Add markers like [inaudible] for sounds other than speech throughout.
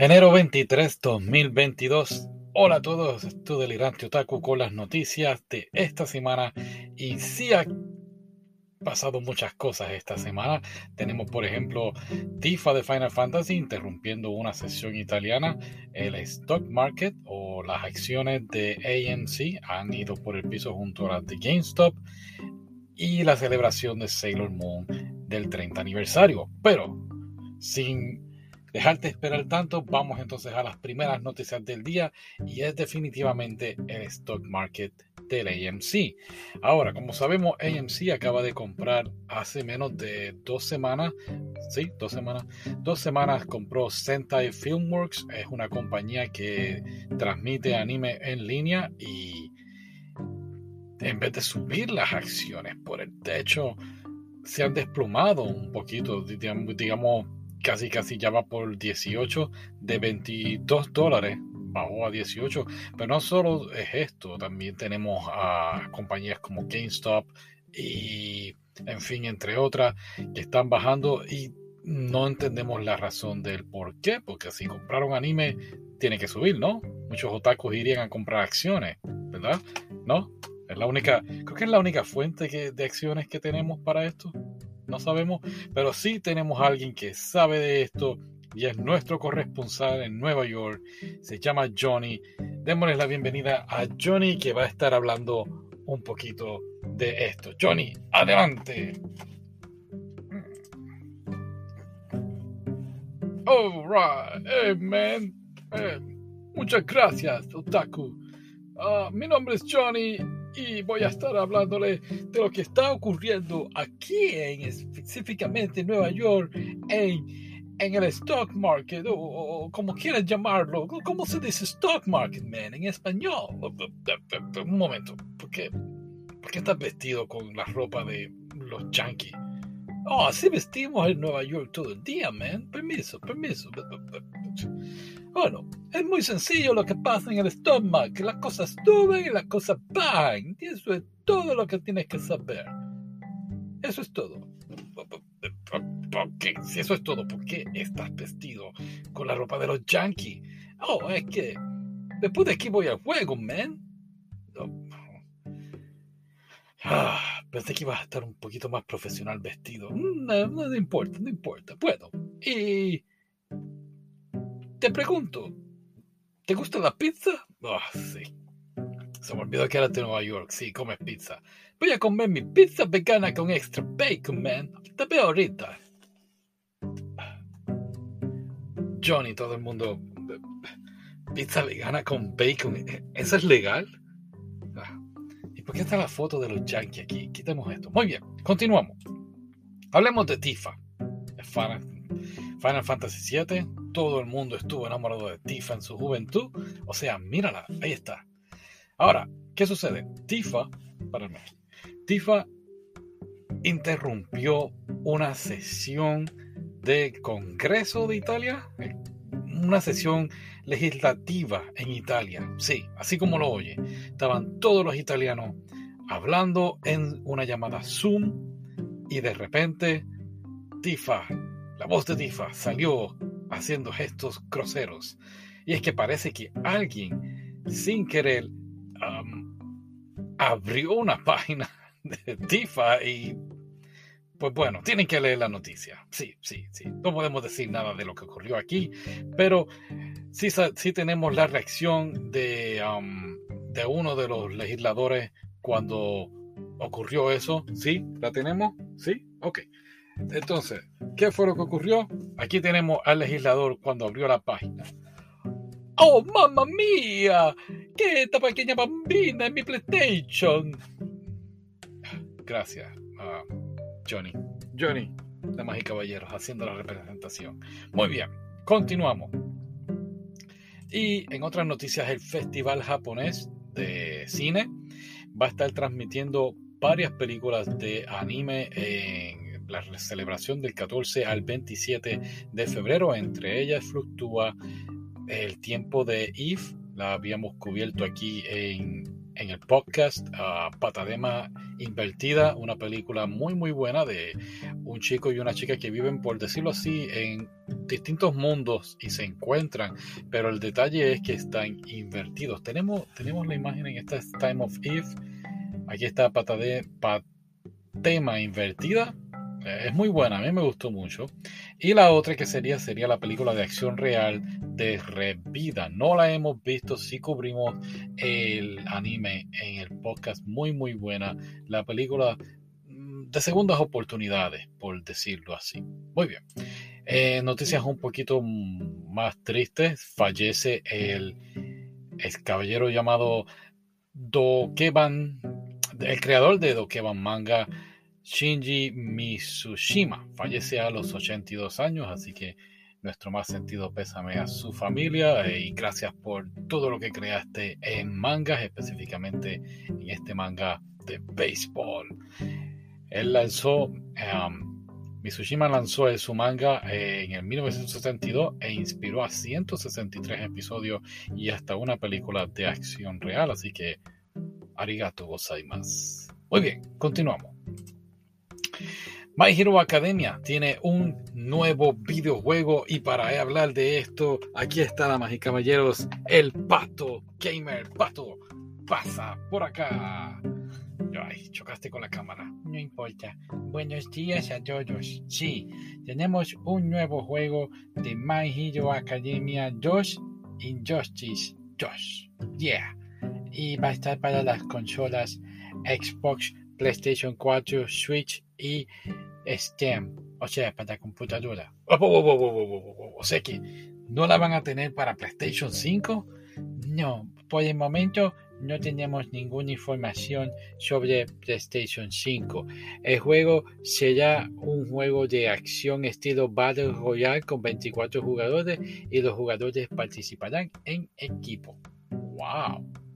Enero 23, 2022. Hola a todos, estoy delirante otaku con las noticias de esta semana y sí ha pasado muchas cosas esta semana. Tenemos por ejemplo Tifa de Final Fantasy interrumpiendo una sesión italiana. El stock market o las acciones de AMC han ido por el piso junto a las de GameStop y la celebración de Sailor Moon del 30 aniversario. Pero sin dejarte esperar tanto, vamos entonces a las primeras noticias del día y es definitivamente el stock market del AMC. Ahora, como sabemos, AMC acaba de comprar hace menos de dos semanas, sí, dos semanas, dos semanas compró Sentai Filmworks, es una compañía que transmite anime en línea y en vez de subir las acciones por el techo, se han desplomado un poquito, digamos casi casi ya va por 18 de 22 dólares bajó a 18 pero no solo es esto también tenemos a compañías como GameStop y en fin entre otras que están bajando y no entendemos la razón del por qué porque si compraron anime tiene que subir no muchos otakus irían a comprar acciones verdad no es la única creo que es la única fuente de acciones que tenemos para esto no sabemos, pero sí tenemos a alguien que sabe de esto y es nuestro corresponsal en Nueva York. Se llama Johnny. Démosle la bienvenida a Johnny que va a estar hablando un poquito de esto. Johnny, adelante. Oh, right. Hey, man. muchas gracias, Otaku. Uh, mi nombre es Johnny y voy a estar hablándole de lo que está ocurriendo aquí en específicamente Nueva York en, en el stock market o, como quieran llamarlo. ¿Cómo se dice stock market, man, en español? Un momento, ¿por qué, ¿por qué estás vestido con la ropa de los yankees? Oh, así vestimos en Nueva York todo el día, man. Permiso, permiso. Bueno, es muy sencillo lo que pasa en el estómago, que las cosas suben y las cosas bajan. Y eso es todo lo que tienes que saber. Eso es todo. ¿Por qué? Si eso es todo, ¿por qué estás vestido con la ropa de los yankees? Oh, es que después de aquí voy al juego, man. Ah, pensé que ibas a estar un poquito más profesional vestido. No, no importa, no importa. Puedo. Y te pregunto, ¿te gusta la pizza? Oh, sí. Se me olvidó que era de Nueva York. Sí, comes pizza. Voy a comer mi pizza vegana con extra bacon, man. Te veo ahorita. Johnny, todo el mundo. Pizza vegana con bacon. ¿Eso es legal? Ah. ¿Y por qué está la foto de los yankees aquí? Quitemos esto. Muy bien, continuamos. Hablemos de Tifa. Final, Final Fantasy VII todo el mundo estuvo enamorado de Tifa en su juventud. O sea, mírala, ahí está. Ahora, ¿qué sucede? Tifa, para mí, Tifa interrumpió una sesión de Congreso de Italia, una sesión legislativa en Italia. Sí, así como lo oye. Estaban todos los italianos hablando en una llamada Zoom y de repente Tifa, la voz de Tifa salió haciendo gestos groseros. Y es que parece que alguien, sin querer, abrió una página [laughs] de Tifa y pues bueno, tienen que leer la noticia. Sí, sí, sí. No podemos decir nada de lo que ocurrió aquí, pero sí, sí tenemos la reacción de, de uno de los legisladores cuando ocurrió eso. ¿Sí? ¿La tenemos? ¿Sí? Ok. Entonces, ¿qué fue lo que ocurrió? Aquí tenemos al legislador cuando abrió la página. ¡Oh, mamma mía! ¿Qué esta pequeña bambina en mi PlayStation? Gracias, Johnny. Johnny, damas y caballeros, haciendo la representación. Muy bien, continuamos. Y en otras noticias, el Festival Japonés de Cine va a estar transmitiendo varias películas de anime en la celebración del 14 al 27 de febrero. Entre ellas fluctúa el tiempo de Eve, la habíamos cubierto aquí en, en el podcast uh, Patadema Invertida, una película muy muy buena de un chico y una chica que viven, por decirlo así, en distintos mundos y se encuentran, pero el detalle es que están invertidos. Tenemos, tenemos la imagen en esta Time of Eve, aquí está Patadema Invertida, es muy buena, a mí me gustó mucho. Y la otra que sería sería la película de acción real de Revida. No la hemos visto, sí cubrimos el anime en el podcast, muy muy buena. La película mm, de segundas oportunidades, por decirlo así. Muy bien. Eh, noticias un poquito más tristes. Fallece el, el caballero llamado Dokeban, el creador de Dokeban Manga Shinji Mitsushima fallece a los 82 años, así que nuestro más sentido pésame a su familia eh, y gracias por todo lo que creaste en mangas, específicamente en este manga de béisbol. Él lanzó, um, Mitsushima lanzó su manga eh, en el 1962 e inspiró a 163 episodios y hasta una película de acción real, así que arigato gozaimasu. Muy bien, continuamos. My Hero Academia tiene un nuevo videojuego y para hablar de esto, aquí está, damas y caballeros, el Pato Gamer. Pato, pasa por acá. Ay, chocaste con la cámara. No importa. Buenos días a todos. Sí, tenemos un nuevo juego de My Hero Academia 2 Injustice 2. Yeah. Y va a estar para las consolas Xbox, PlayStation 4, Switch y Steam, o sea, para computadora. O sea que no la van a tener para PlayStation 5. No, por el momento no tenemos ninguna información sobre PlayStation 5. El juego será un juego de acción estilo Battle Royale con 24 jugadores y los jugadores participarán en equipo. ¡Wow!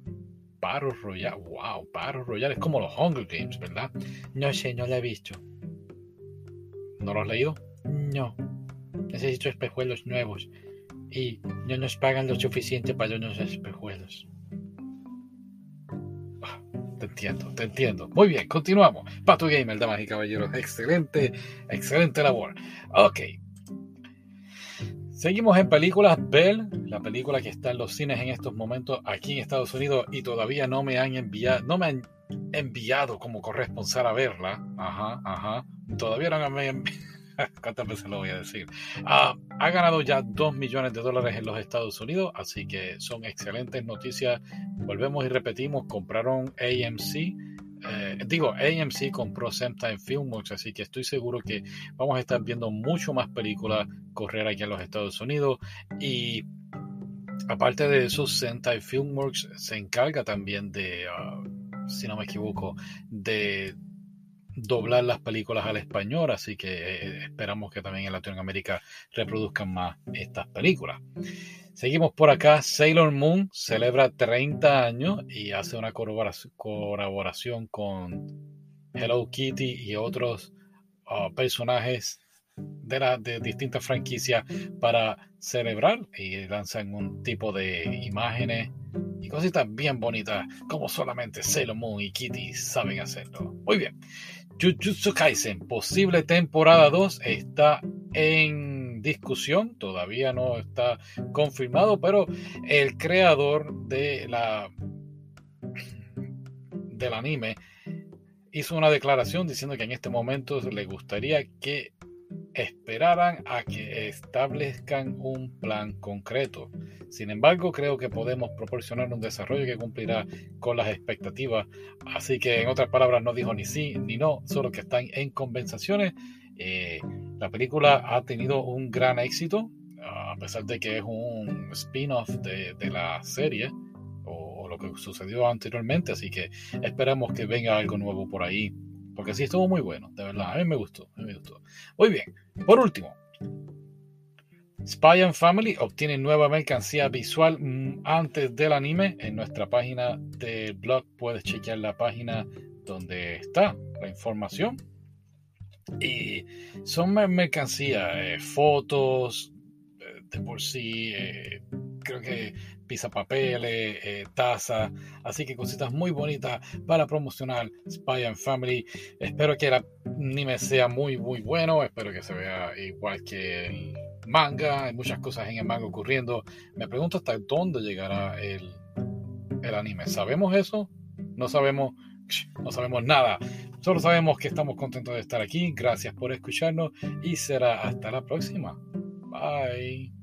Battle Royale, wow, Battle Royale es como los Hunger Games, ¿verdad? No sé, no lo he visto. ¿No lo has leído? No. Necesito espejuelos nuevos y no nos pagan lo suficiente para unos espejuelos. Ah, te entiendo, te entiendo. Muy bien, continuamos. Pato Gamer, damas y caballeros. Excelente, excelente labor. Ok, Seguimos en películas. Bell, la película que está en los cines en estos momentos aquí en Estados Unidos y todavía no me han enviado, no me han enviado como corresponsal a verla. Ajá, ajá. Todavía no me han. [laughs] ¿Cuántas veces lo voy a decir? Ah, ha ganado ya 2 millones de dólares en los Estados Unidos, así que son excelentes noticias. Volvemos y repetimos, compraron AMC eh, digo, AMC compró Semtime Filmworks, así que estoy seguro que vamos a estar viendo mucho más películas correr aquí en los Estados Unidos. Y aparte de eso, Sentai Filmworks se encarga también de, ah, si no me equivoco, de doblar las películas al español, así que eh, esperamos que también en Latinoamérica reproduzcan más estas películas. Seguimos por acá. Sailor Moon celebra 30 años y hace una colaboración con Hello Kitty y otros uh, personajes de, la, de distintas franquicias para celebrar y lanzan un tipo de imágenes y cositas bien bonitas como solamente Sailor Moon y Kitty saben hacerlo. Muy bien. Jujutsu Kaisen, posible temporada 2, está en discusión, todavía no está confirmado, pero el creador de la del anime hizo una declaración diciendo que en este momento le gustaría que esperaran a que establezcan un plan concreto. Sin embargo, creo que podemos proporcionar un desarrollo que cumplirá con las expectativas. Así que, en otras palabras, no dijo ni sí ni no, solo que están en conversaciones eh, la película ha tenido un gran éxito, a pesar de que es un spin-off de, la serie o, lo que sucedió anteriormente, así que esperamos que venga algo nuevo por ahí, porque sí estuvo muy bueno, de verdad, a mí me gustó, me gustó. Muy bien, por último, Spy and Family obtiene nueva mercancía visual mm, antes del anime. En nuestra página del blog puedes chequear la página donde está la información y son mercancías, eh, fotos, eh, de por sí, eh, creo que pisa papeles, eh, tazas, así que cositas muy bonitas para promocionar Spy and Family. Espero que el anime sea muy muy bueno, espero que se vea igual que el manga, hay muchas cosas en el manga ocurriendo. Me pregunto hasta dónde llegará el, el anime. ¿Sabemos eso? No sabemos, no sabemos nada. Solo sabemos que estamos contentos de estar aquí. Gracias por escucharnos y será hasta la próxima. Bye.